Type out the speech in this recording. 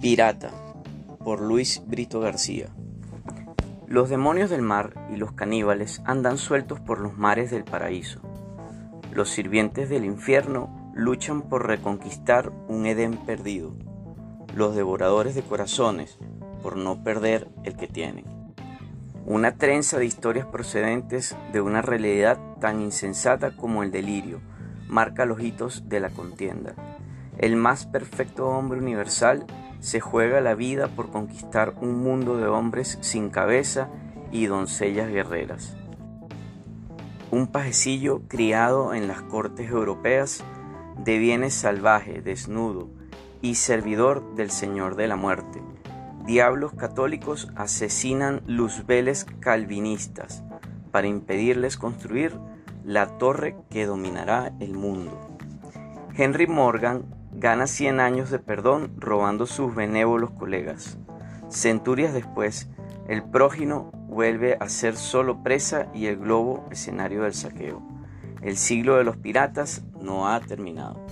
Pirata por Luis Brito García Los demonios del mar y los caníbales andan sueltos por los mares del paraíso. Los sirvientes del infierno luchan por reconquistar un Edén perdido. Los devoradores de corazones por no perder el que tienen. Una trenza de historias procedentes de una realidad tan insensata como el delirio marca los hitos de la contienda. El más perfecto hombre universal se juega la vida por conquistar un mundo de hombres sin cabeza y doncellas guerreras. Un pajecillo criado en las cortes europeas deviene salvaje, desnudo y servidor del Señor de la muerte. Diablos católicos asesinan luzbeles calvinistas para impedirles construir la torre que dominará el mundo. Henry Morgan gana 100 años de perdón robando sus benévolos colegas. Centurias después, el prógino vuelve a ser solo presa y el globo escenario del saqueo. El siglo de los piratas no ha terminado.